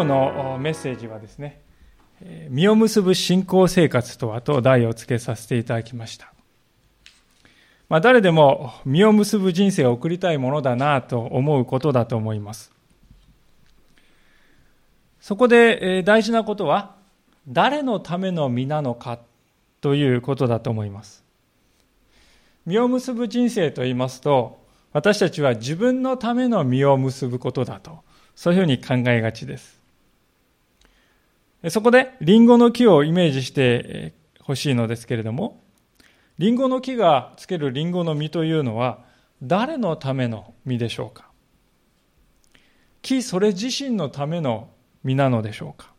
今日のメッセージはですね、実を結ぶ信仰生活とはと題をつけさせていただきました。まあ、誰でも実を結ぶ人生を送りたいものだなと思うことだと思います。そこで大事なことは、誰のための実なのかということだと思います。実を結ぶ人生と言いますと、私たちは自分のための実を結ぶことだと、そういうふうに考えがちです。そこで、リンゴの木をイメージしてほしいのですけれども、リンゴの木がつけるリンゴの実というのは、誰のための実でしょうか？木それ自身のための実なのでしょうか？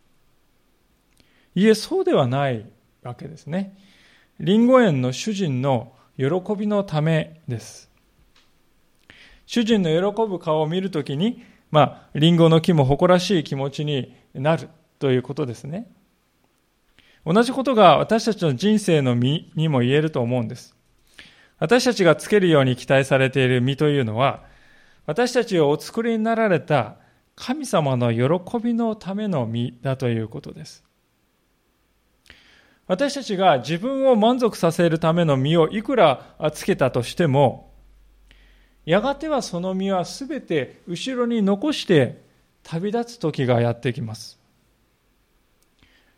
いえ、そうではないわけですね。リンゴ園の主人の喜びのためです。主人の喜ぶ顔を見るときに、まあ、リンゴの木も誇らしい気持ちになるということですね。同じことが私たちの人生の身にも言えると思うんです。私たちがつけるように期待されている身というのは、私たちをお作りになられた神様の喜びのための身だということです。私たちが自分を満足させるための身をいくらつけたとしても、やがてはその身はすべて後ろに残して旅立つ時がやってきます。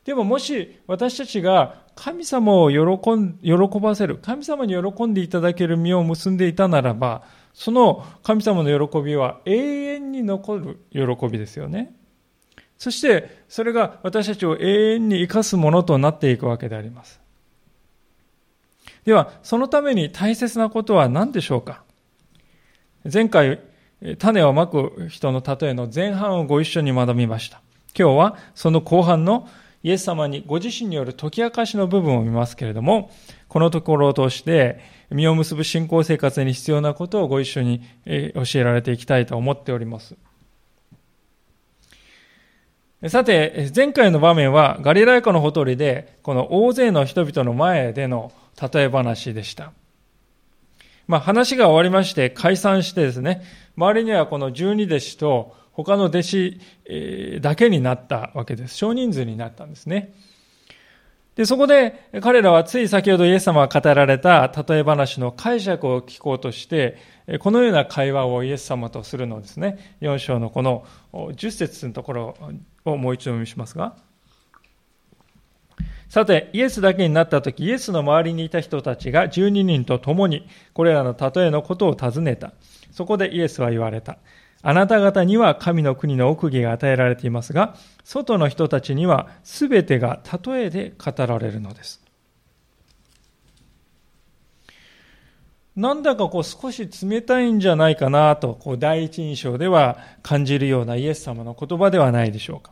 でももし私たちが神様を喜ん喜ばせる、神様に喜んでいただける身を結んでいたならば、その神様の喜びは永遠に残る喜びですよね。そしてそれが私たちを永遠に生かすものとなっていくわけであります。では、そのために大切なことは何でしょうか？前回、種をまく人の例えの前半をご一緒に学びました。今日はその後半のイエス様にご自身による解き明かしの部分を見ますけれども、このところを通して実を結ぶ信仰生活に必要なことをご一緒に教えられていきたいと思っております。さて、前回の場面はガリラヤ湖のほとりで、この大勢の人々の前での例え話でした。まあ話が終わりまして解散してですね、周りにはこの十二弟子と他の弟子だけになったわけです。少人数になったんですね。で、そこで彼らはつい先ほどイエス様が語られた例え話の解釈を聞こうとして、このような会話をイエス様とするのですね。4章のこの10節のところをもう一度お読みしますが。さて、イエスだけになった時、イエスの周りにいた人たちが12人と共に、これらの例えのことを尋ねた。そこでイエスは言われた。あなた方には神の国の奥義が与えられていますが、外の人たちには全てが例えで語られるのです。なんだかこう少し冷たいんじゃないかなと、こう第一印象では感じるようなイエス様の言葉ではないでしょうか。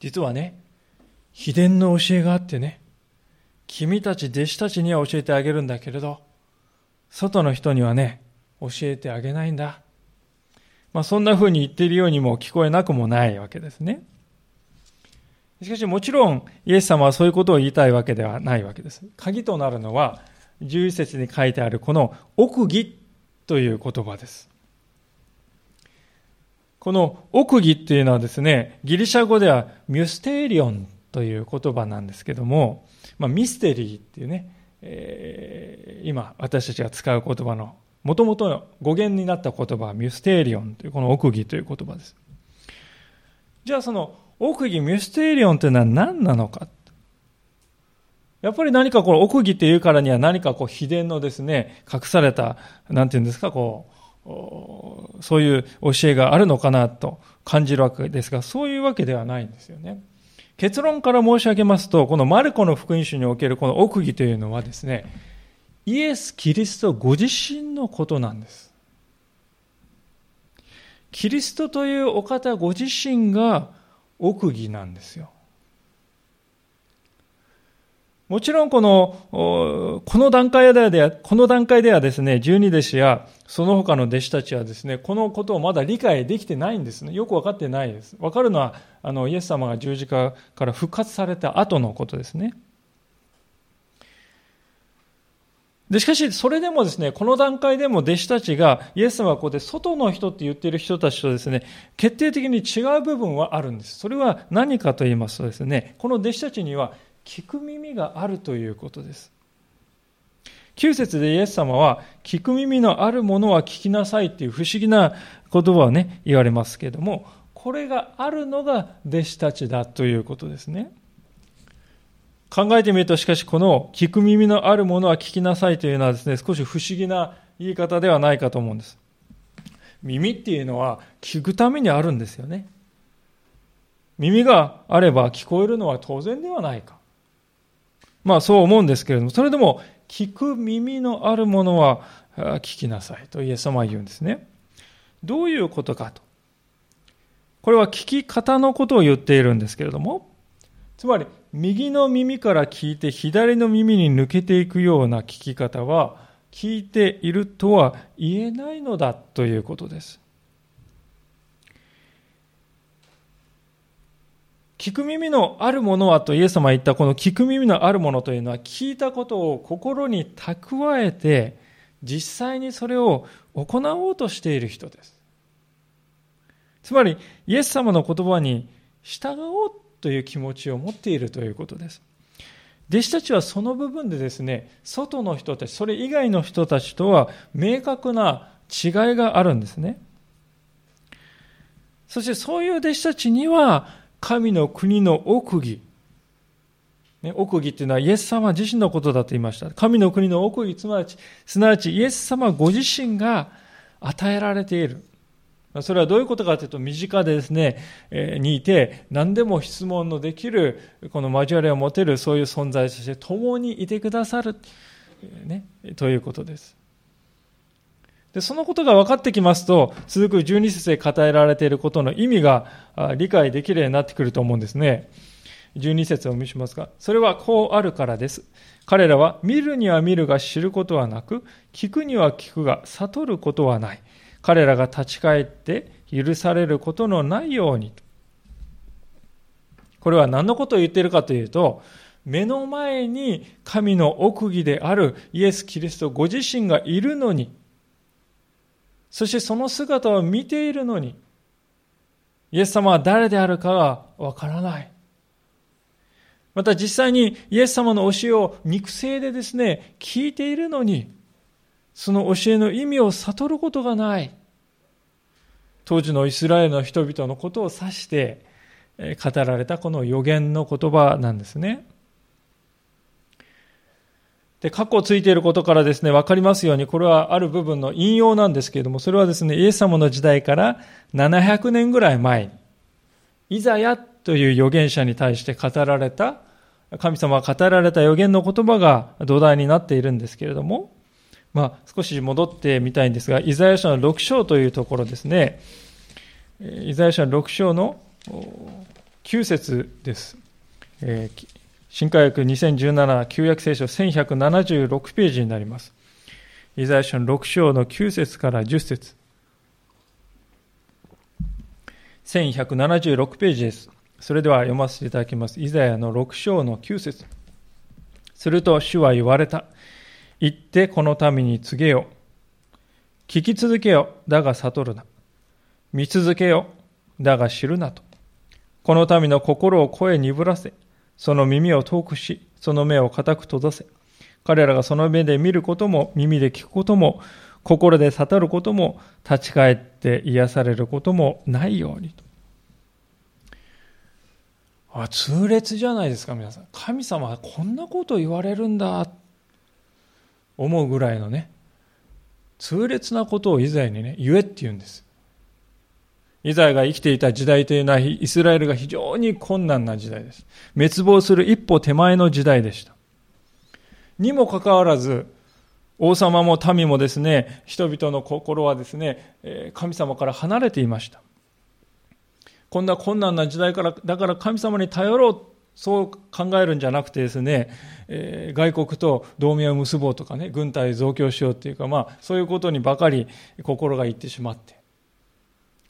実はね、秘伝の教えがあってね、君たち弟子たちには教えてあげるんだけれど、外の人にはね、教えてあげないんだ。まあそんな風に言っているようにも聞こえなくもないわけですね。しかしもちろんイエス様はそういうことを言いたいわけではないわけです。鍵となるのは、11節に書いてあるこの奥義という言葉です。この奥義っていうのはですね、ギリシャ語ではミュステリオンという言葉なんですけども、まあ、ミステリーっていうね、えー、今私たちが使う言葉のもともと語源になった言葉はミュステリオンというこの奥義という言葉です。じゃあその奥義ミュステリオンというのは何なのか？やっぱり何かこの奥義っていうからには何かこう秘伝のですね、隠された、なんていうんですか、こう、そういう教えがあるのかなと感じるわけですが、そういうわけではないんですよね。結論から申し上げますと、このマルコの福音書におけるこの奥義というのはですね、イエス・キリストご自身のことなんです。キリストというお方ご自身が奥義なんですよ。もちろんこの、この段階では、この段階ではですね、十二弟子やその他の弟子たちはですね、このことをまだ理解できてないんですね。よくわかってないです。わかるのは、あの、イエス様が十字架から復活された後のことですね。で、しかし、それでもですね、この段階でも弟子たちが、イエス様はここで外の人って言っている人たちとですね、決定的に違う部分はあるんです。それは何かと言いますとですね、この弟子たちには聞く耳があるということです。9節でイエス様は、聞く耳のあるものは聞きなさいっていう不思議な言葉をね、言われますけれども、これがあるのが弟子たちだということですね。考えてみると、しかしこの聞く耳のあるものは聞きなさいというのはですね、少し不思議な言い方ではないかと思うんです。耳っていうのは聞くためにあるんですよね。耳があれば聞こえるのは当然ではないか。まあそう思うんですけれども、それでも聞く耳のあるものは聞きなさいとイエス様は言うんですね。どういうことかと。これは聞き方のことを言っているんですけれども、つまり右の耳から聞いて左の耳に抜けていくような聞き方は聞いているとは言えないのだということです。聞く耳のあるものはとイエス様が言ったこの聞く耳のあるものというのは聞いたことを心に蓄えて実際にそれを行おうとしている人です。つまりイエス様の言葉に従おうという気持ちを持っているということです。弟子たちはその部分でですね、外の人たち、それ以外の人たちとは明確な違いがあるんですね。そしてそういう弟子たちには、神の国の奥義、ね、奥義っていうのはイエス様自身のことだと言いました。神の国の奥義、すなわち、すなわちイエス様ご自身が与えられている。それはどういうことかというと、身近でですね、にいて、何でも質問のできる、この交わりを持てる、そういう存在として共にいてくださる、ね、ということです。で、そのことが分かってきますと、続く12節で語られていることの意味が理解できるようになってくると思うんですね。12節をお見せしますが、それはこうあるからです。彼らは見るには見るが知ることはなく、聞くには聞くが悟ることはない。彼らが立ち返って許されることのないように。これは何のことを言っているかというと、目の前に神の奥義であるイエス・キリストご自身がいるのに、そしてその姿を見ているのに、イエス様は誰であるかがわからない。また実際にイエス様の教えを肉声でですね、聞いているのに、その教えの意味を悟ることがない。当時のイスラエルの人々のことを指して語られたこの予言の言葉なんですね。で、過去ついていることからですね、わかりますように、これはある部分の引用なんですけれども、それはですね、イエス様の時代から700年ぐらい前に、イザヤという預言者に対して語られた、神様が語られた預言の言葉が土台になっているんですけれども、まあ、少し戻ってみたいんですが、イザヤ書の6章というところですね。イザヤ書の6章の9節です。新科学2017旧約聖書1176ページになります。イザヤ書の6章の9節から10節1176ページです。それでは読ませていただきます。イザヤの6章の9節すると主は言われた。行ってこの民に告げよ。聞き続けよ。だが悟るな。見続けよ。だが知るなと。この民の心を声鈍らせ、その耳を遠くし、その目を固く閉ざせ。彼らがその目で見ることも、耳で聞くことも、心で悟ることも、立ち返って癒されることもないようにと。あ、痛烈じゃないですか、皆さん。神様はこんなこと言われるんだ。思うぐらいのね、痛烈なことをイザヤにね、言えって言うんです。イザヤが生きていた時代というのは、イスラエルが非常に困難な時代です。滅亡する一歩手前の時代でした。にもかかわらず、王様も民もですね、人々の心はですね、神様から離れていました。こんな困難な時代から、だから神様に頼ろうそう考えるんじゃなくてですね、えー、外国と同盟を結ぼうとかね、軍隊増強しようっていうか、まあ、そういうことにばかり心がいってしまって、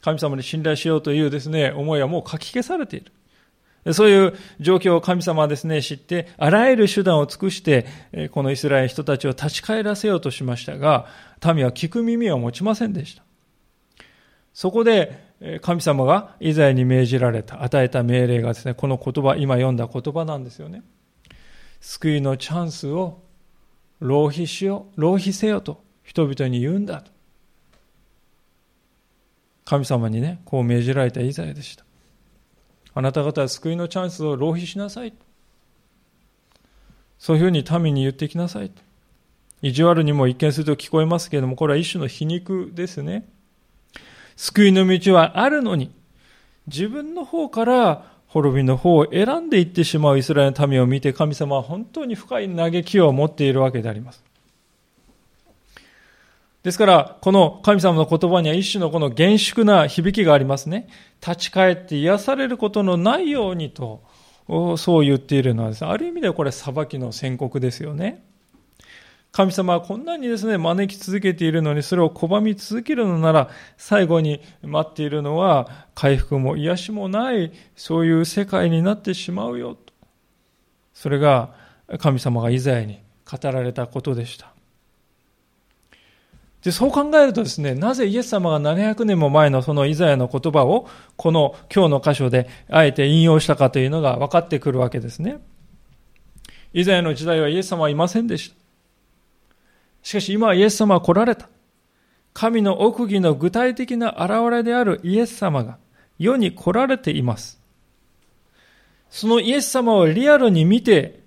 神様に信頼しようというですね、思いはもうかき消されている。そういう状況を神様はですね、知って、あらゆる手段を尽くして、このイスラエル人たちを立ち返らせようとしましたが、民は聞く耳を持ちませんでした。そこで、神様がイザヤに命じられた、与えた命令がですね、この言葉、今読んだ言葉なんですよね。救いのチャンスを浪費しよう、浪費せよと人々に言うんだと。神様にね、こう命じられたイザヤでした。あなた方は救いのチャンスを浪費しなさい。そういうふうに民に言ってきなさい。意地悪にも一見すると聞こえますけれども、これは一種の皮肉ですね。救いの道はあるのに、自分の方から滅びの方を選んでいってしまうイスラエルの民を見て神様は本当に深い嘆きを持っているわけであります。ですから、この神様の言葉には一種のこの厳粛な響きがありますね。立ち返って癒されることのないようにと、そう言っているのはですね、ある意味ではこれ裁きの宣告ですよね。神様はこんなにですね、招き続けているのに、それを拒み続けるのなら、最後に待っているのは、回復も癒しもない、そういう世界になってしまうよ。それが、神様がイザヤに語られたことでした。で、そう考えるとですね、なぜイエス様が700年も前のそのイザヤの言葉を、この今日の箇所であえて引用したかというのが分かってくるわけですね。イザヤの時代はイエス様はいませんでした。しかし今はイエス様は来られた。神の奥義の具体的な現れであるイエス様が世に来られています。そのイエス様をリアルに見て、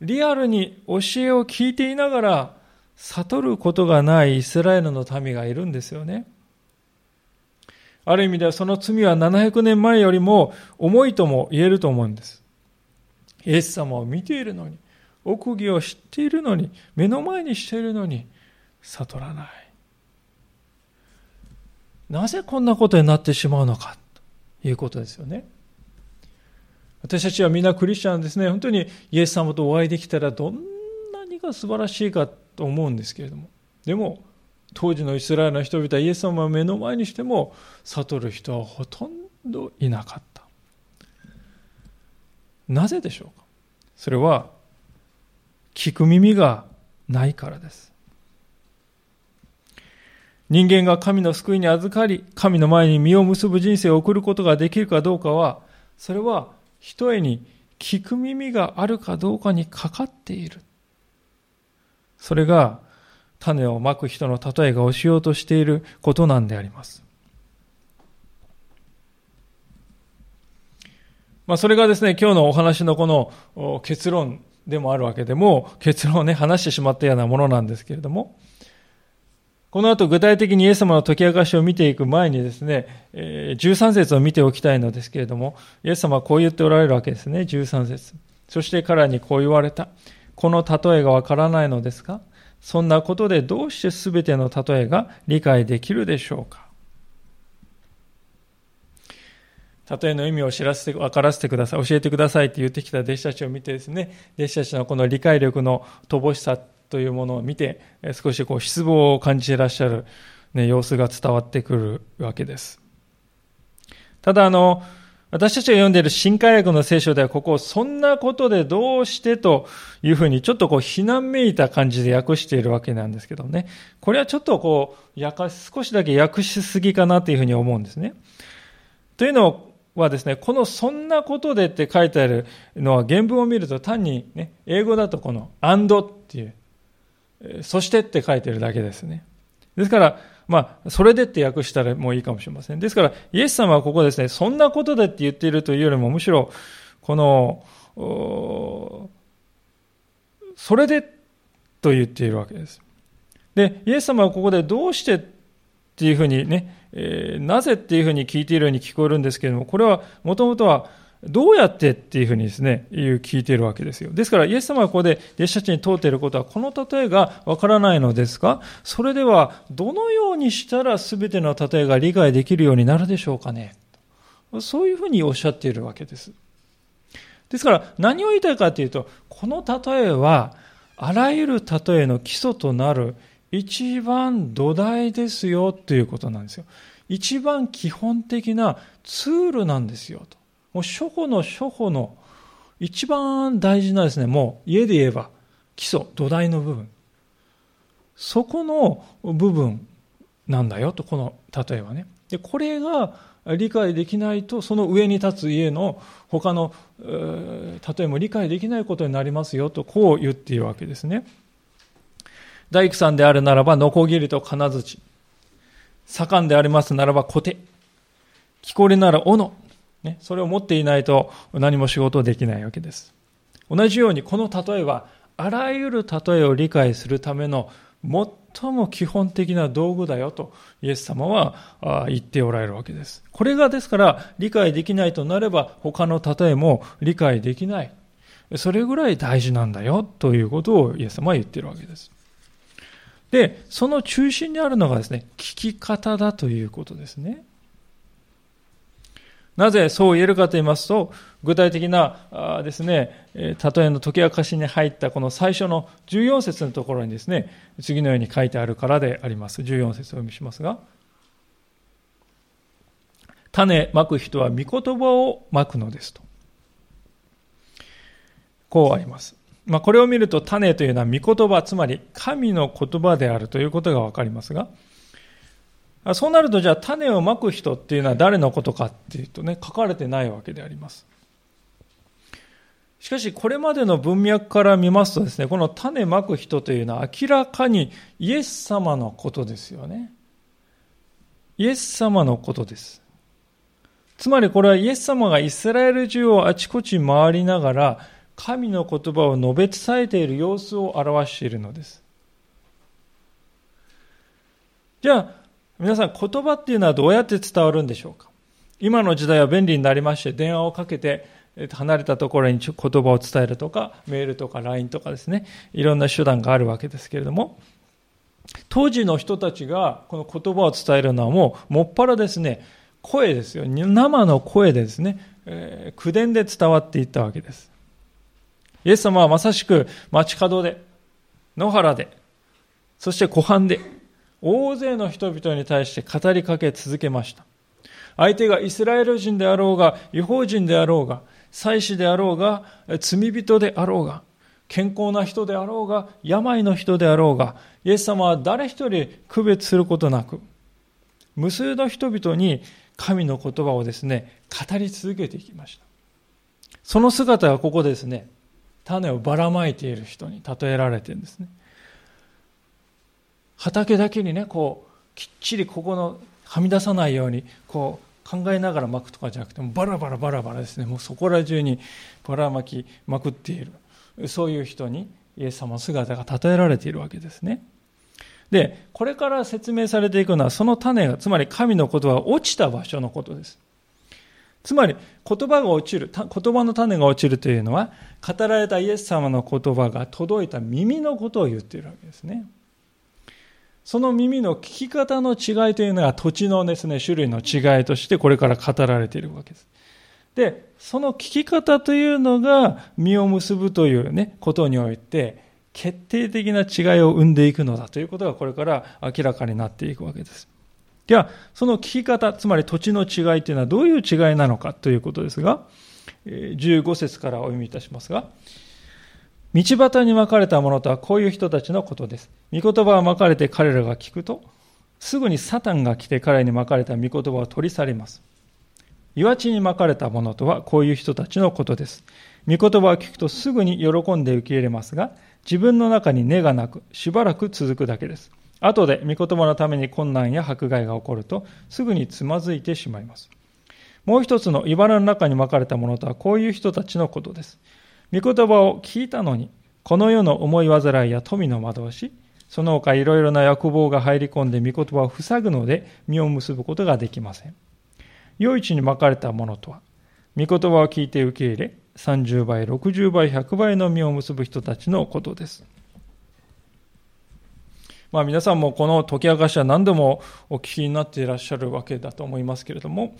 リアルに教えを聞いていながら、悟ることがないイスラエルの民がいるんですよね。ある意味ではその罪は700年前よりも重いとも言えると思うんです。イエス様を見ているのに、奥義を知っているのに、目の前にしているのに、悟らない。なぜこんなことになってしまうのか、ということですよね。私たちはみんなクリスチャンですね。本当にイエス様とお会いできたらどんなにが素晴らしいかと思うんですけれどもでも当時のイスラエルの人々はイエス様を目の前にしても悟る人はほとんどいなかったなぜでしょうかそれは聞く耳がないからです。人間が神の救いに預かり神の前に実を結ぶ人生を送ることができるかどうかはそれはひとえに聞く耳があるかどうかにかかっている。それが種をまく人の例えが教えようとしていることなんであります。まあ、それがですね、今日のお話のこの結論。でもあるわけでも、結論をね、話してしまったようなものなんですけれども、この後具体的にイエス様の解き明かしを見ていく前にですね、13節を見ておきたいのですけれども、イエス様はこう言っておられるわけですね、13節。そして彼にこう言われた。この例えがわからないのですか？そんなことでどうしてすべての例えが理解できるでしょうか？例えの意味を知らせて、分からせてください、教えてくださいって言ってきた弟子たちを見てですね、弟子たちのこの理解力の乏しさというものを見て、少しこう失望を感じていらっしゃる、ね、様子が伝わってくるわけです。ただあの、私たちが読んでいる新海訳の聖書ではここをそんなことでどうしてというふうにちょっとこう非難めいた感じで訳しているわけなんですけどね。これはちょっとこう、やか、少しだけ訳しすぎかなというふうに思うんですね。というのをはですね、このそんなことでって書いてあるのは原文を見ると単にね、英語だとこの and っていう、そしてって書いてるだけですね。ですから、まあ、それでって訳したらもういいかもしれません。ですから、イエス様はここですね、そんなことでって言っているというよりも、むしろ、この、それでと言っているわけです。で、イエス様はここでどうしてっていうふうにね、えー、なぜっていうふうに聞いているように聞こえるんですけれども、これはもともとはどうやってっていうふうにですね、聞いているわけですよ。ですから、イエス様がここで弟子たちに問うていることは、この例えがわからないのですか？それでは、どのようにしたら全ての例えが理解できるようになるでしょうかね？そういうふうにおっしゃっているわけです。ですから、何を言いたいかというと、この例えは、あらゆる例えの基礎となる一番土台ですよということなんですよ。一番基本的なツールなんですよと。もう初歩の初歩の一番大事なですね、もう家で言えば基礎、土台の部分。そこの部分なんだよと、この例えはね。で、これが理解できないと、その上に立つ家の他の、例えも理解できないことになりますよと、こう言っているわけですね。大工さんであるならば、ノコギリと金槌。盛んでありますならば、小手。木こりなら斧。ね、それを持っていないと何も仕事できないわけです。同じように、この例えは、あらゆる例えを理解するための最も基本的な道具だよとイエス様は言っておられるわけです。これがですから理解できないとなれば他の例えも理解できない。それぐらい大事なんだよということをイエス様は言っているわけです。で、その中心にあるのがですね、聞き方だということですね。なぜそう言えるかと言いますと、具体的なですね、例えの解き明かしに入ったこの最初の14節のところにですね、次のように書いてあるからであります。14節をお読みしますが、種まく人は御言葉をまくのですと。こうあります。まあ、これを見ると種というのは御言葉、つまり神の言葉であるということがわかりますが、そうなるとじゃあ種をまく人っていうのは誰のことかっていうとね、書かれてないわけであります。しかしこれまでの文脈から見ますとですね、この種まく人というのは明らかにイエス様のことですよね。イエス様のことです。つまりこれはイエス様がイスラエル中をあちこち回りながら神の言葉を述べ伝えている様子を表しているのです。じゃあ、皆さん言葉っていうのはどうやって伝わるんでしょうか？今の時代は便利になりまして電話をかけて離れたところに言葉を伝えるとかメールとか LINE とかですね。いろんな手段があるわけですけれども。当時の人たちがこの言葉を伝えるのはもうもっぱらですね声ですよ。生の声でですね、えー、口伝で伝わっていったわけです。イエス様はまさしく街角で野原でそして湖畔で大勢の人々に対して語りかけ続けました。相手がイスラエル人であろうが、違法人であろうが、祭司であろうが、罪人であろうが、健康な人であろうが、病の人であろうが、イエス様は誰一人区別することなく、無数の人々に神の言葉をですね、語り続けていきました。その姿がここですね、種をばらまいている人に例えられてるんですね。畑だけにねこうきっちりここのはみ出さないようにこう考えながら巻くとかじゃなくてもバラバラバラバラですね。もうそこら中にばらまきまくっている。そういう人にイエス様の姿が例えられているわけですね。でこれから説明されていくのはその種がつまり神の言葉が落ちた場所のことです。つまり言葉が落ちる言葉の種が落ちるというのは語られたイエス様の言葉が届いた耳のことを言っているわけですねその耳の聞き方の違いというのが土地のですね、種類の違いとしてこれから語られているわけです。で、その聞き方というのが実を結ぶというね、ことにおいて、決定的な違いを生んでいくのだということがこれから明らかになっていくわけです。では、その聞き方、つまり土地の違いというのはどういう違いなのかということですが、15節からお読みいたしますが、道端にまかれたものとはこういう人たちのことです。御言葉がまかれて彼らが聞くと、すぐにサタンが来て彼にまかれた御言葉を取り去ります。岩地にまかれたものとはこういう人たちのことです。御言葉を聞くとすぐに喜んで受け入れますが、自分の中に根がなく、しばらく続くだけです。後で御言葉のために困難や迫害が起こると、すぐにつまずいてしまいます。もう一つの茨の中にまかれたものとはこういう人たちのことです。御言葉を聞いたのに、この世の思い煩いや富の惑わし、その他いろいろな欲望が入り込んで御言葉を塞ぐので実を結ぶことができません。良い地にまかれたものとは、御言葉を聞いて受け入れ、30倍、60倍、100倍の実を結ぶ人たちのことです。まあ皆さんもこの解き明かしは何度もお聞きになっていらっしゃるわけだと思いますけれども、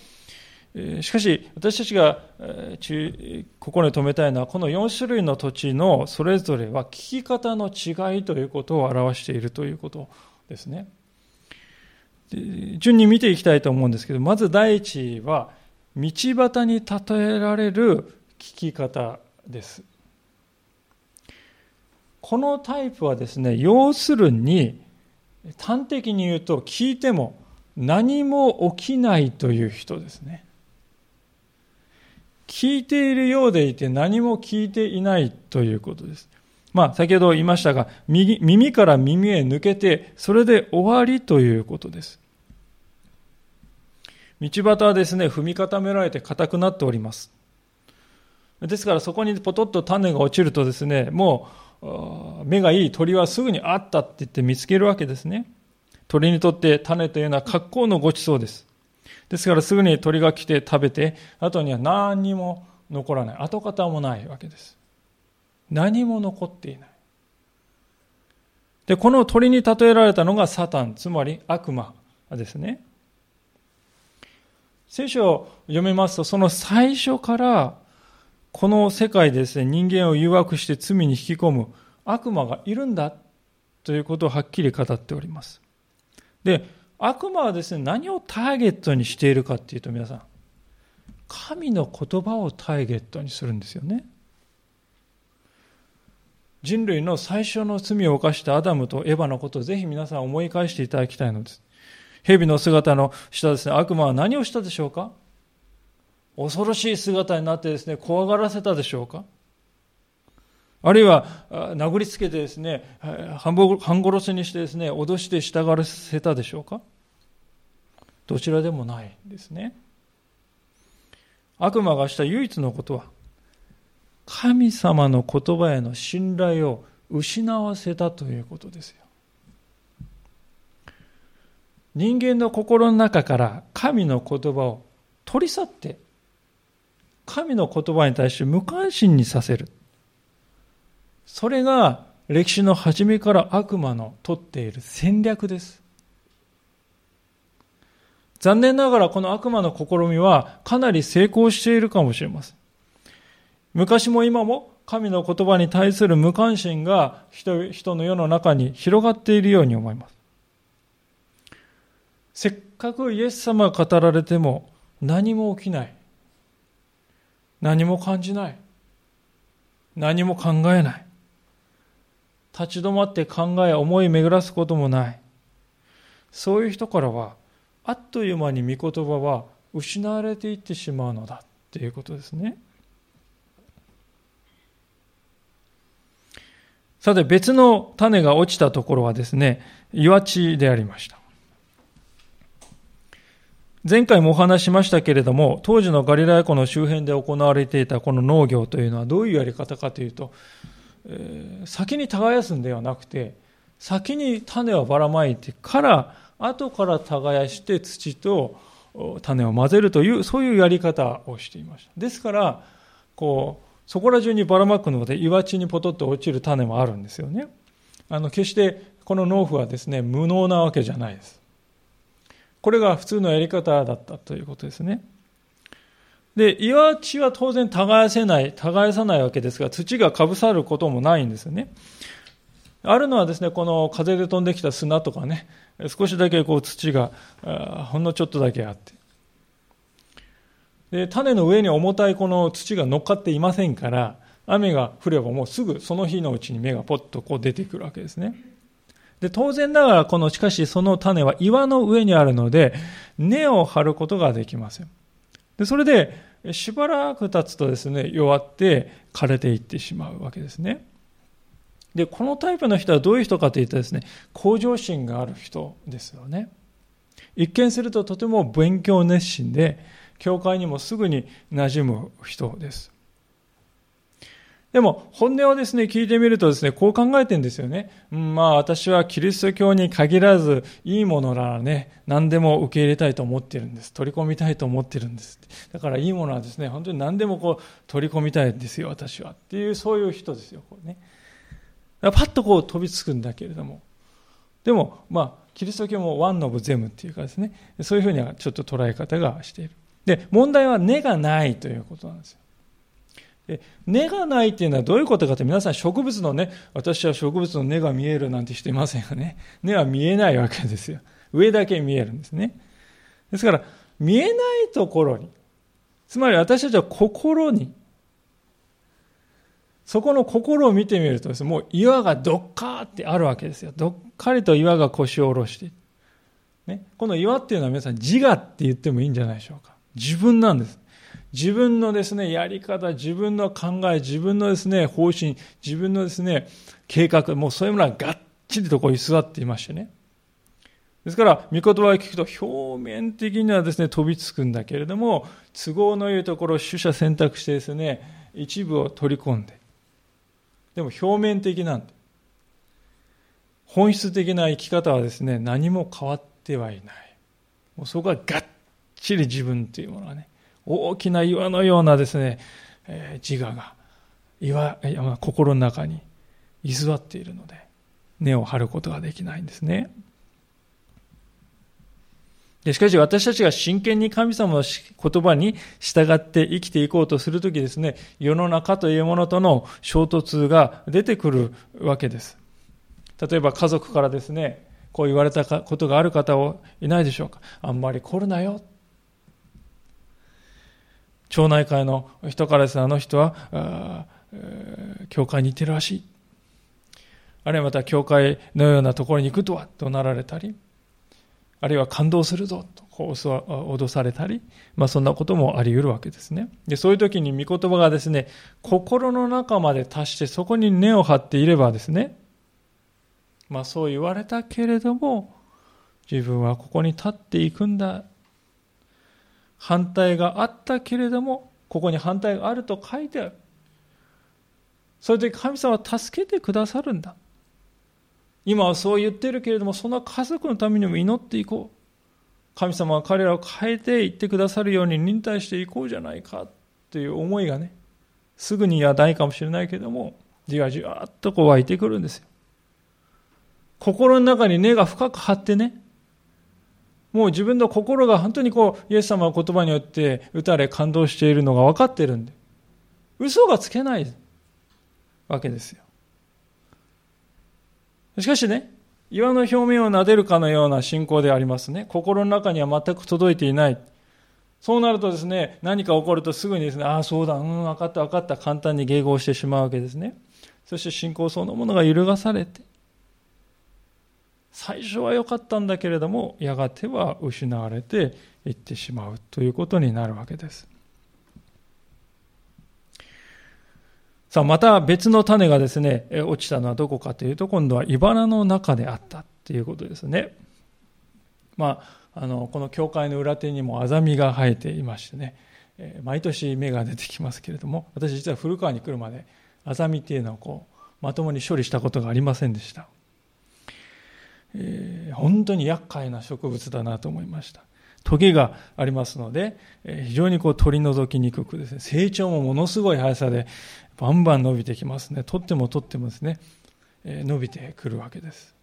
しかし、私たちが心に留めたいのは、この4種類の土地のそれぞれは聞き方の違いということを表しているということですね。順に見ていきたいと思うんですけど、まず第一は、道端に例えられる聞き方です。このタイプはですね、要するに、端的に言うと聞いても何も起きないという人ですね。聞いているようでいて何も聞いていないということです。まあ、先ほど言いましたが右、耳から耳へ抜けて、それで終わりということです。道端はですね、踏み固められて硬くなっております。ですからそこにポトッと種が落ちるとですね、もう目がいい鳥はすぐにあったって言って見つけるわけですね。鳥にとって種というのは格好のごちそうです。ですからすぐに鳥が来て食べて、後には何にも残らない。跡形もないわけです。何も残っていない。で、この鳥に例えられたのがサタン、つまり悪魔ですね。聖書を読めますと、その最初からこの世界でですね、人間を誘惑して罪に引き込む悪魔がいるんだということをはっきり語っております。で、悪魔はですね、何をターゲットにしているかっていうと皆さん、神の言葉をターゲットにするんですよね。人類の最初の罪を犯したアダムとエヴァのことをぜひ皆さん思い返していただきたいのです。蛇の姿の下ですね、悪魔は何をしたでしょうか？恐ろしい姿になってですね、怖がらせたでしょうか？あるいは、殴りつけてですね、半殺しにしてですね、脅して従わせたでしょうか？どちらでもないですね。悪魔がした唯一のことは、神様の言葉への信頼を失わせたということですよ。人間の心の中から神の言葉を取り去って神の言葉に対して無関心にさせる。それが歴史の初めから悪魔の取っている戦略です。残念ながらこの悪魔の試みはかなり成功しているかもしれません。昔も今も神の言葉に対する無関心が人人の世の中に広がっているように思います。せっかくイエス様が語られても何も起きない。何も感じない。何も考えない。立ち止まって考え、思い巡らすこともない。そういう人からは、あっという間に御言葉は失われていってしまうのだっていうことですね。さて別の種が落ちたところはですね、岩地でありました。前回もお話しましたけれども、当時のガリラヤ湖の周辺で行われていたこの農業というのはどういうやり方かというと、えー、先に耕すんではなくて、先に種をばらまいてから、後から耕して土と種を混ぜるという、そういうやり方をしていました。ですから、こう、そこら中にばらまくので、岩地にポトッと落ちる種もあるんですよね。あの、決してこの農夫はですね、無能なわけじゃないです。これが普通のやり方だったということですね。で、岩地は当然耕せない、耕さないわけですが、土がかぶさることもないんですよね。あるのはですね、この風で飛んできた砂とかね、少しだけこう土が、ほんのちょっとだけあって。で、種の上に重たいこの土が乗っかっていませんから、雨が降ればもうすぐその日のうちに芽がポッとこう出てくるわけですね。で、当然ながらこの、しかしその種は岩の上にあるので、根を張ることができません。で、それで、しばらく経つとですね、弱って枯れていってしまうわけですね。で、このタイプの人はどういう人かというとですね、向上心がある人ですよね。一見するととても勉強熱心で、教会にもすぐに馴染む人です。でも、本音をですね、聞いてみるとですね、こう考えてんですよね。うん、まあ、私はキリスト教に限らず、いいものならね、何でも受け入れたいと思ってるんです。取り込みたいと思ってるんです。だから、いいものはですね、本当に何でもこう、取り込みたいんですよ、私は。っていう、そういう人ですよ、これね。パッとこう飛びつくんだけれども。でも、まあ、キリスト教もワンノブゼムっていうかですね、そういうふうにはちょっと捉え方がしている。で、問題は根がないということなんですよ。根がないっていうのはどういうことかって皆さん植物のね、私は植物の根が見えるなんてしていませんよね。根は見えないわけですよ。上だけ見えるんですね。ですから、見えないところにつまり私たちは心に、そこの心を見てみるとですね、もう岩がどっかーってあるわけですよ。どっかりと岩が腰を下ろして。ね、この岩っていうのは皆さん自我って言ってもいいんじゃないでしょうか。自分なんです。自分のですね、やり方、自分の考え、自分のですね、方針、自分のですね、計画、もうそういうものががっちりとこう居座っていましてね。ですから、御言葉を聞くと表面的にはですね、飛びつくんだけれども、都合のいいところを取捨選択してですね、一部を取り込んで、でも表面的なんで、本質的な生き方はですね、何も変わってはいない。もうそこはがっちり自分というものはね、大きな岩のようなですね、えー、自我が岩、心の中に居座っているので、根を張ることができないんですね。でしかし私たちが真剣に神様の言葉に従って生きていこうとするときですね、世の中というものとの衝突が出てくるわけです。例えば家族からですね、こう言われたことがある方はいないでしょうか。あんまり来るなよ。町内会の人からです、あの人は、教会に行ってるらしい。あるいはまた教会のようなところに行くとは、となられたり。あるいは感動するぞとこう脅されたり、まあ、そんなこともあり得るわけですねでそういう時に御言葉がですね心の中まで達してそこに根を張っていればですねまあそう言われたけれども自分はここに立っていくんだ反対があったけれどもここに反対があると書いてあるそれで神様は助けてくださるんだ今はそう言ってるけれども、その家族のためにも祈っていこう。神様は彼らを変えていってくださるように忍耐していこうじゃないかという思いがね、すぐにはないかもしれないけれども、じわじわっとこう湧いてくるんですよ。心の中に根が深く張ってね、もう自分の心が本当にこう、イエス様の言葉によって打たれ感動しているのが分かってるんで、嘘がつけないわけですよ。しかしね、岩の表面を撫でるかのような信仰でありますね。心の中には全く届いていない。そうなるとですね、何か起こるとすぐにですね、ああ、そうだ、うん、分かった、分かった、簡単に迎合してしまうわけですね。そして信仰そのものが揺るがされて、最初は良かったんだけれども、やがては失われていってしまうということになるわけです。さあ、また別の種がですね、落ちたのはどこかというと、今度は茨の中であったということですね。まあ、あの、この教会の裏手にもアザミが生えていましてね、毎年芽が出てきますけれども、私実は古川に来るまで、アザミっていうのをこう、まともに処理したことがありませんでした。えー、本当に厄介な植物だなと思いました。トゲがありますので、え非常にこう取り除きにくくですね、成長もものすごい速さでバンバン伸びてきますね。取っても取ってもですねえ、伸びてくるわけです。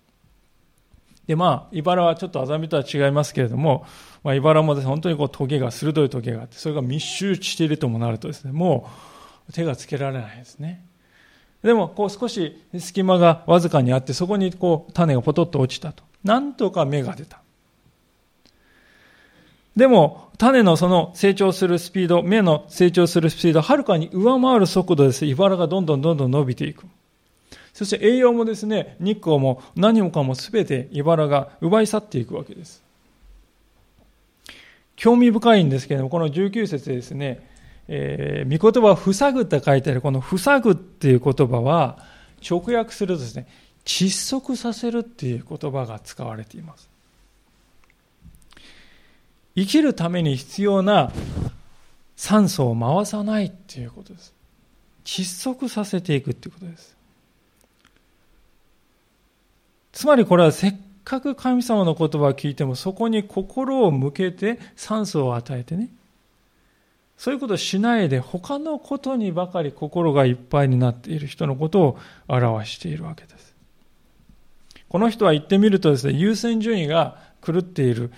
で、まあ、茨はちょっとアザミとは違いますけれども、まあ、茨もですね、本当にこうトゲが、鋭いトゲがあって、それが密集しているともなるとですね、もう手がつけられないですね。でも、こう少し隙間がわずかにあって、そこにこう種がポトッと落ちたと。なんとか芽が出た。でも、種のその成長するスピード、芽の成長するスピード、はるかに上回る速度です。茨がどんどんどんどん伸びていく。そして栄養もですね、日光も何もかも全て茨が奪い去っていくわけです。興味深いんですけれども、この19節でですね、えー、御言葉を塞ぐって書いてある、この塞ぐっていう言葉は、直訳するとですね、窒息させるっていう言葉が使われています。生きるために必要な酸素を回さないっていうことです。窒息させていくっていうことです。つまりこれはせっかく神様の言葉を聞いてもそこに心を向けて酸素を与えてね、そういうことをしないで他のことにばかり心がいっぱいになっている人のことを表しているわけです。この人は言ってみるとですね、優先順位が狂っている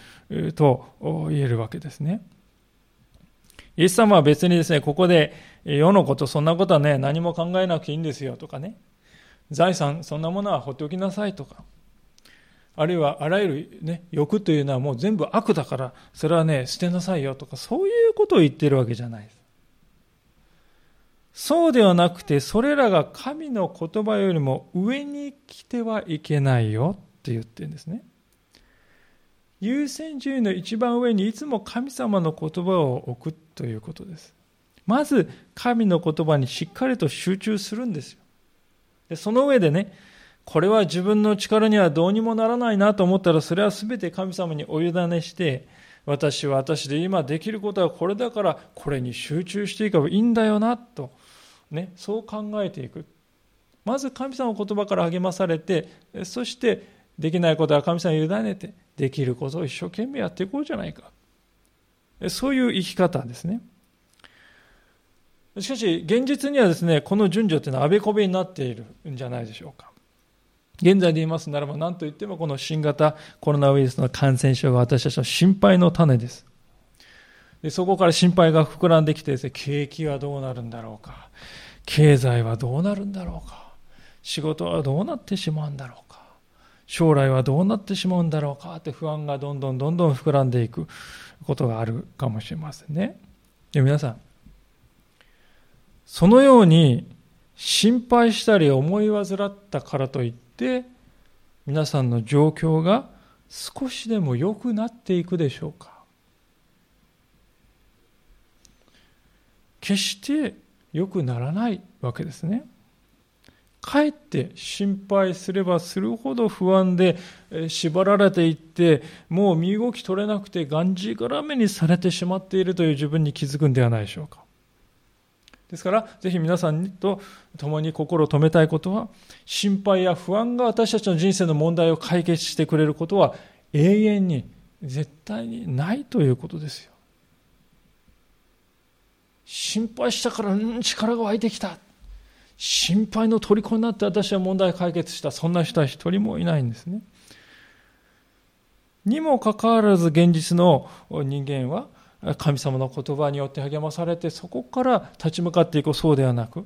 と言えるわけですね。イエス様は別にですね、ここで世のこと、そんなことはね、何も考えなくていいんですよとかね、財産、そんなものは放っておきなさいとか、あるいはあらゆる、ね、欲というのはもう全部悪だから、それはね、捨てなさいよとか、そういうことを言ってるわけじゃないです。そうではなくて、それらが神の言葉よりも上に来てはいけないよって言ってるんですね。優先順位の一番上にいつも神様の言葉を置くということです。まず神の言葉にしっかりと集中するんですよ。でその上でね、これは自分の力にはどうにもならないなと思ったら、それは全て神様にお委ねして、私は私で今できることはこれだから、これに集中していけばいいんだよな、と、ね、そう考えていく。まず神様の言葉から励まされて、そしてできないことは神様に委ねて、できることを一生懸命やっていこうじゃないか。そういう生き方ですね。しかし、現実にはですね、この順序というのはあべこべになっているんじゃないでしょうか。現在で言いますならば、何と言ってもこの新型コロナウイルスの感染症が私たちの心配の種です。でそこから心配が膨らんできてですね、景気はどうなるんだろうか。経済はどうなるんだろうか。仕事はどうなってしまうんだろうか。将来はどうなってしまうんだろうかって不安がどんどんどんどん膨らんでいくことがあるかもしれませんね。で皆さん、そのように心配したり思い煩ったからといって皆さんの状況が少しでも良くなっていくでしょうか決して良くならないわけですね。かえって心配すればするほど不安で縛られていってもう身動き取れなくてがんじがらめにされてしまっているという自分に気づくんではないでしょうかですからぜひ皆さんと共に心を止めたいことは心配や不安が私たちの人生の問題を解決してくれることは永遠に絶対にないということですよ心配したから、ん、力が湧いてきた。心配の虜になって私は問題解決した。そんな人は一人もいないんですね。にもかかわらず現実の人間は神様の言葉によって励まされてそこから立ち向かっていこうそうではなく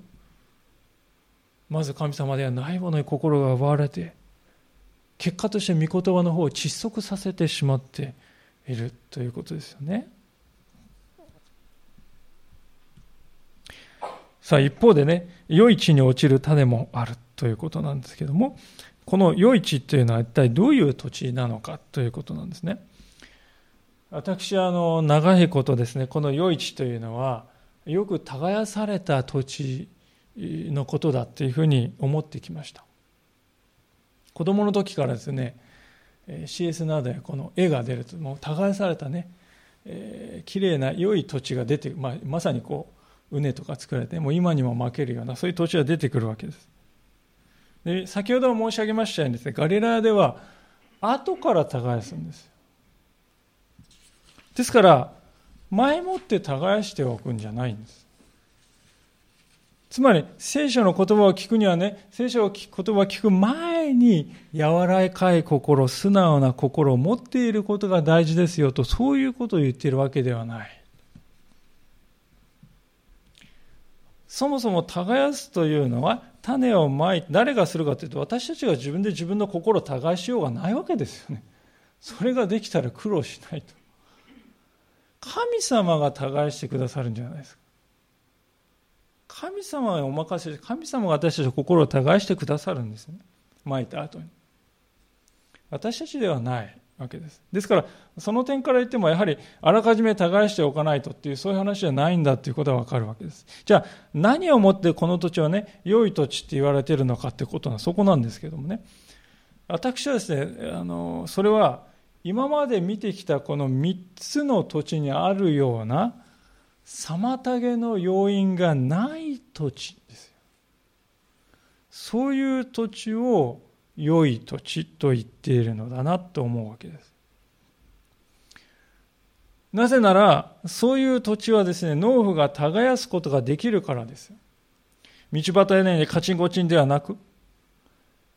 まず神様ではないものに心が奪われて結果として御言葉の方を窒息させてしまっているということですよね。さあ一方でね、良い地に落ちる種もあるということなんですけども、この良い地というのは一体どういう土地なのかということなんですね。私あの長いことですね、この良い地というのは、よく耕された土地のことだというふうに思ってきました。子供の時からですね、CS などでこの絵が出ると、もう耕されたね、えー、綺麗な良い土地が出て、まあ、まさにこう、畝とか作られて、もう今にも負けるような、そういう土地が出てくるわけです。で先ほど申し上げましたようにですね、ガリラヤでは後から耕すんです。ですから、前もって耕しておくんじゃないんです。つまり、聖書の言葉を聞くにはね、聖書の言葉を聞く前に、柔らかい心、素直な心を持っていることが大事ですよと、そういうことを言っているわけではない。そもそも耕すというのは種をまいて誰がするかというと私たちが自分で自分の心を耕しようがないわけですよねそれができたら苦労しないと神様が耕してくださるんじゃないですか神様にお任せして神様が私たちの心を耕してくださるんですねまいた後に私たちではないわけです。ですから、その点から言っても、やはり、あらかじめ耕しておかないとっていう、そういう話じゃないんだっていうことがわかるわけです。じゃあ、何をもってこの土地はね、良い土地って言われてるのかってことは、そこなんですけどもね。私はですね、あの、それは、今まで見てきたこの3つの土地にあるような、妨げの要因がない土地です。そういう土地を良い土地と言っているのだなと思うわけです。なぜなら、そういう土地はですね、農夫が耕すことができるからです。道端屋根にカチンコチンではなく、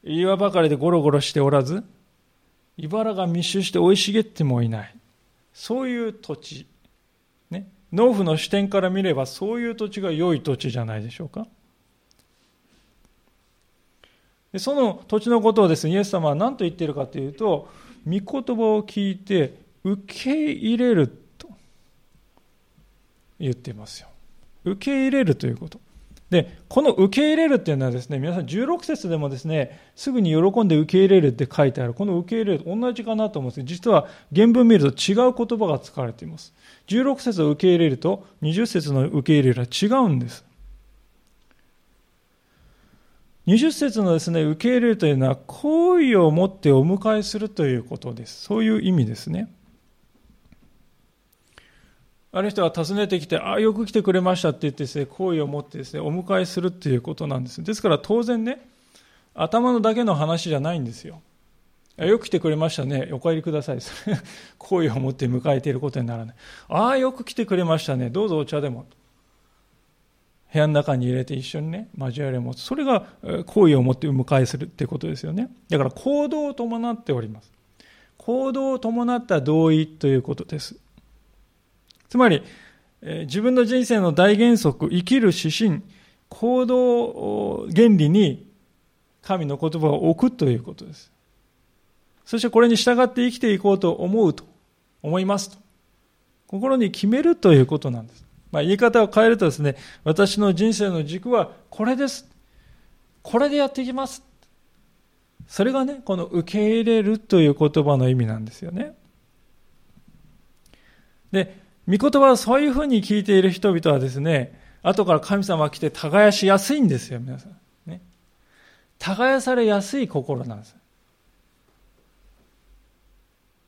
岩ばかりでゴロゴロしておらず、茨が密集して生い茂ってもいない。そういう土地。ね。農夫の視点から見れば、そういう土地が良い土地じゃないでしょうか。でその土地のことをですね、イエス様は何と言っているかというと、御言葉を聞いて受け入れると言っていますよ。受け入れるということ。で、この受け入れるっていうのはですね、皆さん16節でもですね、すぐに喜んで受け入れるって書いてある。この受け入れると同じかなと思うんですけど、実は原文見ると違う言葉が使われています。16節を受け入れると20節の受け入れるは違うんです。20節のですね、受け入れるというのは、好意を持ってお迎えするということです。そういう意味ですね。ある人が訪ねてきて、ああ、よく来てくれましたって言ってですね、好意を持ってですね、お迎えするっていうことなんです。ですから当然ね、頭のだけの話じゃないんですよ。よく来てくれましたね。お帰りください。好意を持って迎えていることにならない。ああ、よく来てくれましたね。どうぞお茶でも。部屋の中に入れて一緒にね、交わりを持つ。それが好意を持って迎えするっていうことですよね。だから行動を伴っております。行動を伴った同意ということです。つまり、自分の人生の大原則、生きる指針、行動原理に神の言葉を置くということです。そしてこれに従って生きていこうと思うと、思いますと。心に決めるということなんです。まあ、言い方を変えるとですね、私の人生の軸はこれです。これでやっていきます。それがね、この受け入れるという言葉の意味なんですよね。で、御言葉をそういうふうに聞いている人々はですね、後から神様が来て耕しやすいんですよ、皆さん。ね。耕されやすい心なんです。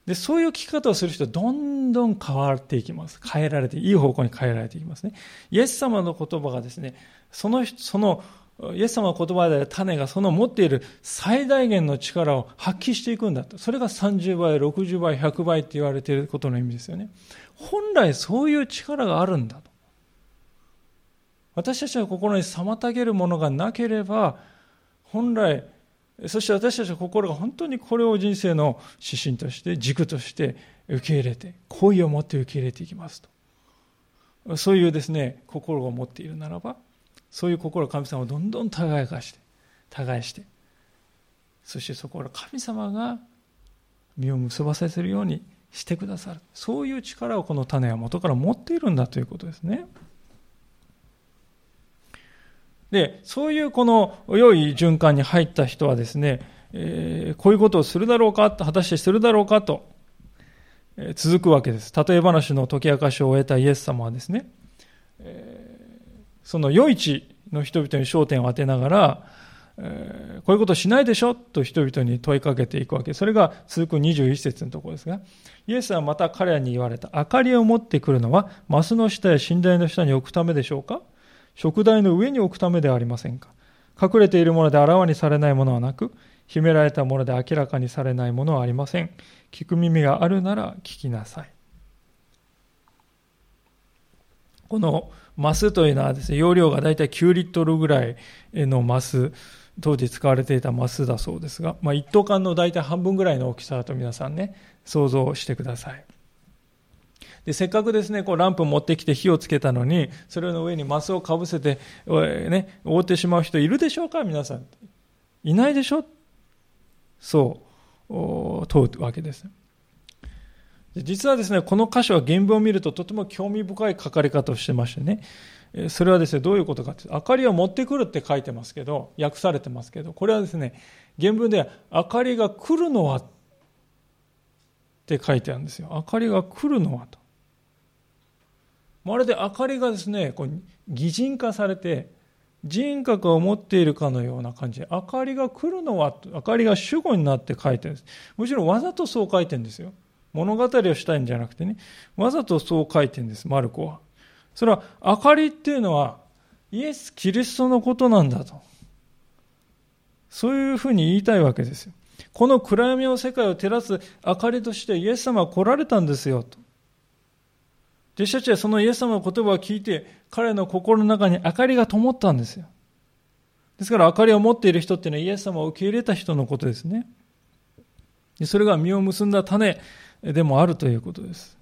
で、そういう聞き方をする人はどんどん変わっていきます。変えられて、いい方向に変えられていきますね。イエス様の言葉がですね、その、その、イエス様の言葉で種がその持っている最大限の力を発揮していくんだと。それが30倍、60倍、100倍って言われていることの意味ですよね。本来そういう力があるんだと。私たちの心に妨げるものがなければ、本来、そして私たちの心が本当にこれを人生の指針として、軸として受け入れて、好意を持って受け入れていきますと。そういうですね、心を持っているならば、そういう心を神様をどんどん耕して、耕して、そしてそこから神様が実を結ばせるようにしてくださる。そういう力をこの種は元から持っているんだということですね。でそういうこの良い循環に入った人はですね、えー、こういうことをするだろうか果たしてするだろうかと、えー、続くわけです。例え話の解き明かしを終えたイエス様はですね、えー、その余市の人々に焦点を当てながらえこういうことしないでしょと人々に問いかけていくわけ。それが続く21節のところですが、イエスはまた彼らに言われた。明かりを持ってくるのは、マスの下や寝台の下に置くためでしょうか？食台の上に置くためではありませんか？隠れているものであらわにされないものはなく、秘められたもので明らかにされないものはありません。聞く耳があるなら聞きなさい。このマスというのはですね、容量がだいたい9リットルぐらいのマス当時使われていたマスだそうですが、まあ、一等間の大体半分ぐらいの大きさだと皆さんね、想像してください。でせっかくですね、こうランプ持ってきて火をつけたのに、それの上にマスをかぶせて、ね、覆ってしまう人いるでしょうか？皆さん。いないでしょ？そう、問うわけです。実はですね、この箇所は原文を見るととても興味深い書かれ方をしてましてね、それはですね、どういうことかって、明かりを持ってくるって書いてますけど、訳されてますけど、これはですね、原文では、明かりが来るのはって書いてあるんですよ。明かりが来るのはと。まるで明かりがですね、こう擬人化されて、人格を持っているかのような感じで、明かりが来るのは、明かりが主語になって書いてるんです。むしろわざとそう書いてるんですよ。物語をしたいんじゃなくてね、わざとそう書いてるんです、マルコは。それは明かりっていうのはイエス・キリストのことなんだと。そういうふうに言いたいわけですよ。この暗闇の世界を照らす明かりとしてイエス様は来られたんですよと。弟子たちはそのイエス様の言葉を聞いて彼の心の中に明かりが灯ったんですよ。ですから明かりを持っている人っていうのはイエス様を受け入れた人のことですね。それが実を結んだ種でもあるということです。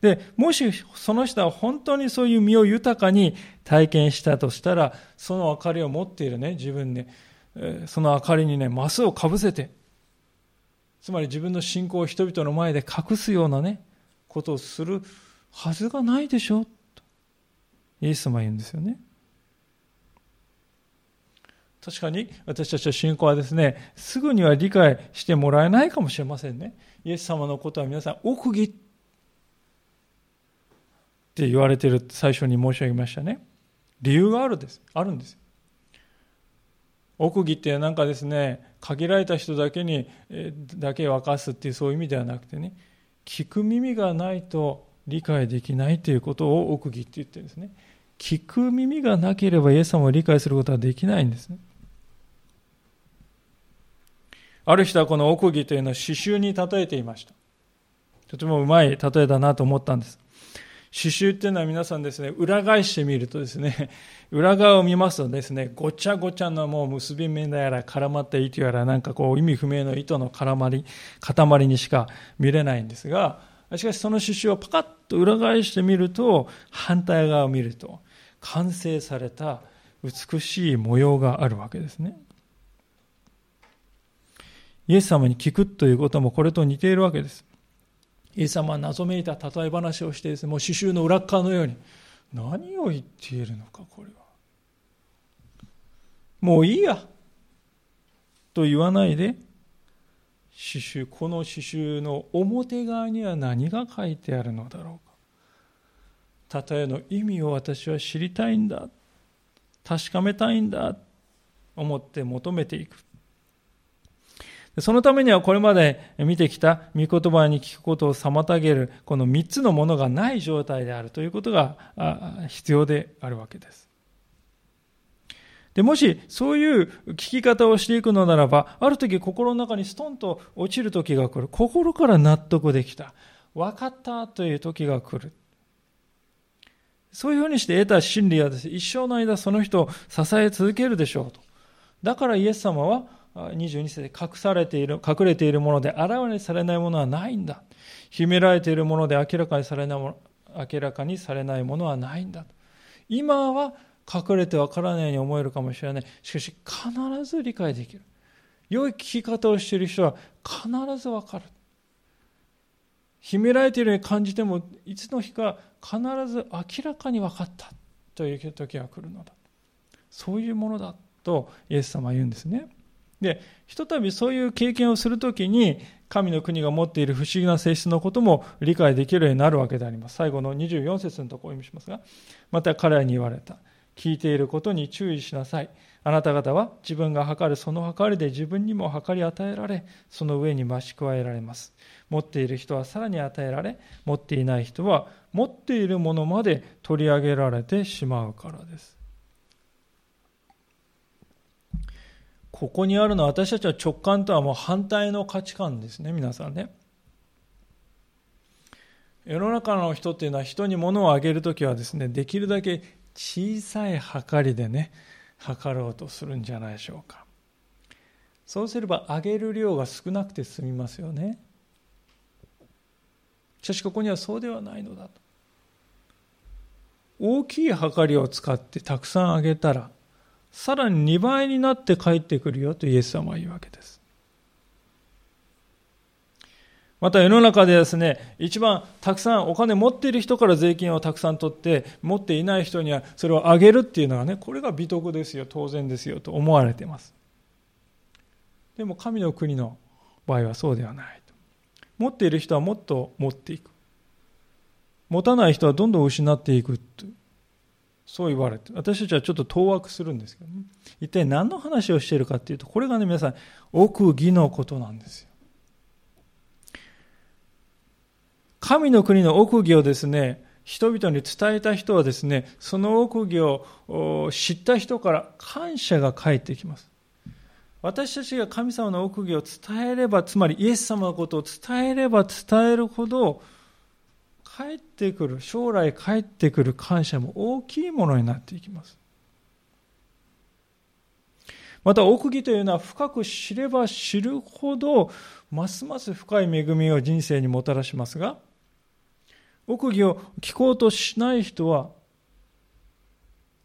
で、もしその人は本当にそういう身を豊かに体験したとしたら、その明かりを持っているね、自分で、その明かりにね、マスをかぶせて、つまり自分の信仰を人々の前で隠すようなね、ことをするはずがないでしょと、イエス様は言うんですよね。確かに私たちの信仰はですね、すぐには理解してもらえないかもしれませんね。イエス様のことは皆さん、奥義って言われている最初に申し上げましたね。理由があるんです。あるんです。奥義ってなんかですね、限られた人だけに、だけ沸かすっていうそういう意味ではなくてね、聞く耳がないと理解できないということを奥義って言ってるんですね。聞く耳がなければイエス様を理解することはできないんですね。ある人はこの奥義というのを刺繍に例えていました。とてもうまい例えだなと思ったんです。刺繍っていうのは皆さんですね、裏返してみるとですね、裏側を見ますとですね、ごちゃごちゃのもう結び目だやら絡まった糸やらなんかこう意味不明の糸の絡まり、塊にしか見れないんですが、しかしその刺繍をパカッと裏返してみると、反対側を見ると、完成された美しい模様があるわけですね。イエス様に聞くということもこれと似ているわけです。イエス様は謎めいた例え話をしてですね、もう刺繍の裏側のように、何を言っているのか、これは。もういいやと言わないで、刺繍、この刺繍の表側には何が書いてあるのだろうか。例えの意味を私は知りたいんだ。確かめたいんだ。思って求めていく。そのためにはこれまで見てきた御言葉に聞くことを妨げるこの3つのものがない状態であるということが必要であるわけです。でもしそういう聞き方をしていくのならば、ある時心の中にストンと落ちる時が来る。心から納得できた。分かったという時が来る。そういうふうにして得た真理はです、ね、一生の間その人を支え続けるでしょうと。だからイエス様は22節で隠されている、隠れているもので現れされないものはないんだ。秘められているもので明らかにされないもの、明らかにされないものはないんだ。今は隠れてわからないように思えるかもしれない。しかし必ず理解できる。良い聞き方をしている人は必ずわかる。秘められているように感じても、いつの日か必ず明らかに分かったという時が来るのだ。そういうものだとイエス様は言うんですね。で、ひとたびそういう経験をするときに、神の国が持っている不思議な性質のことも理解できるようになるわけであります。最後の24節のところを読みしますが、また彼らに言われた。聞いていることに注意しなさい。あなた方は自分が測るその測りで自分にも測り与えられ、その上に増し加えられます。持っている人はさらに与えられ、持っていない人は持っているものまで取り上げられてしまうからです。ここにあるのは私たちは直感とはもう反対の価値観ですね、皆さんね。世の中の人っていうのは人に物をあげるときはですね、できるだけ小さい測りでね、測ろうとするんじゃないでしょうか。そうすればあげる量が少なくて済みますよね。しかしここにはそうではないのだと。大きい測りを使ってたくさんあげたらさらに2倍になって帰ってくるよとイエス様は言うわけです。また世の中でですね、一番たくさんお金持っている人から税金をたくさん取って、持っていない人にはそれをあげるっていうのはね、これが美徳ですよ、当然ですよと思われています。でも神の国の場合はそうではない。持っている人はもっと持っていく。持たない人はどんどん失っていく。そう言われて、私たちはちょっと当惑するんですけど、ね、一体何の話をしているかっていうと、これがね、皆さん、奥義のことなんですよ。神の国の奥義をですね、人々に伝えた人はですね、その奥義を知った人から感謝が返ってきます。私たちが神様の奥義を伝えれば、つまりイエス様のことを伝えれば伝えるほど、帰ってくる、将来帰ってくる感謝も大きいものになっていきます。また奥義というのは深く知れば知るほどますます深い恵みを人生にもたらしますが奥義を聞こうとしない人は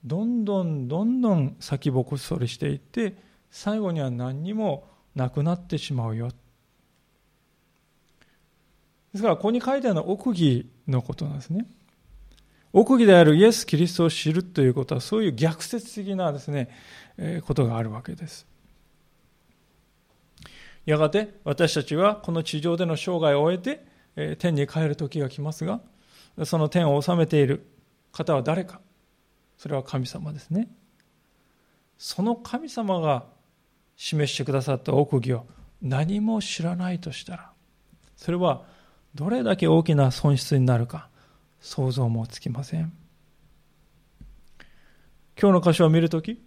どんどんどんどん先細りしていって最後には何にもなくなってしまうよですからここに書いてあるのは奥義のことなんですね。奥義であるイエス・キリストを知るということはそういう逆説的なですね、えことがあるわけです。やがて私たちはこの地上での生涯を終えて、え天に帰る時が来ますがその天を治めている方は誰か。それは神様ですね。その神様が示してくださった奥義を何も知らないとしたらそれはどれだけ大きな損失になるか想像もつきません。今日の箇所を見るとき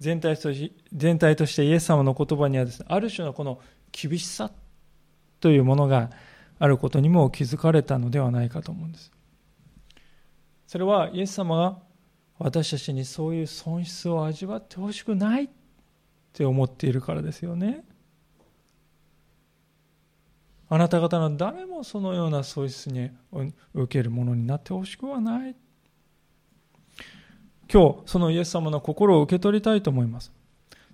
全体とし全体としてイエス様の言葉にはです、ね、ある種のこの厳しさというものがあることにも気づかれたのではないかと思うんです。それはイエス様が私たちにそういう損失を味わってほしくないって思っているからですよね。あなた方の誰もそのような損失に受けるものになってほしくはない。今日そのイエス様の心を受け取りたいと思います。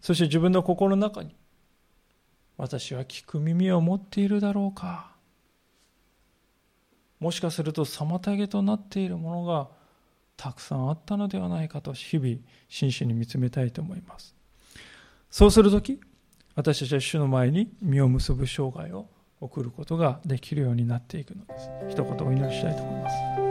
そして自分の心の中に私は聞く耳を持っているだろうか。もしかすると妨げとなっているものがたくさんあったのではないかと日々真摯に見つめたいと思います。そうするとき私たちは主の前に実を結ぶ生涯を送ることができるようになっていくのです。一言お祈りしたいと思います。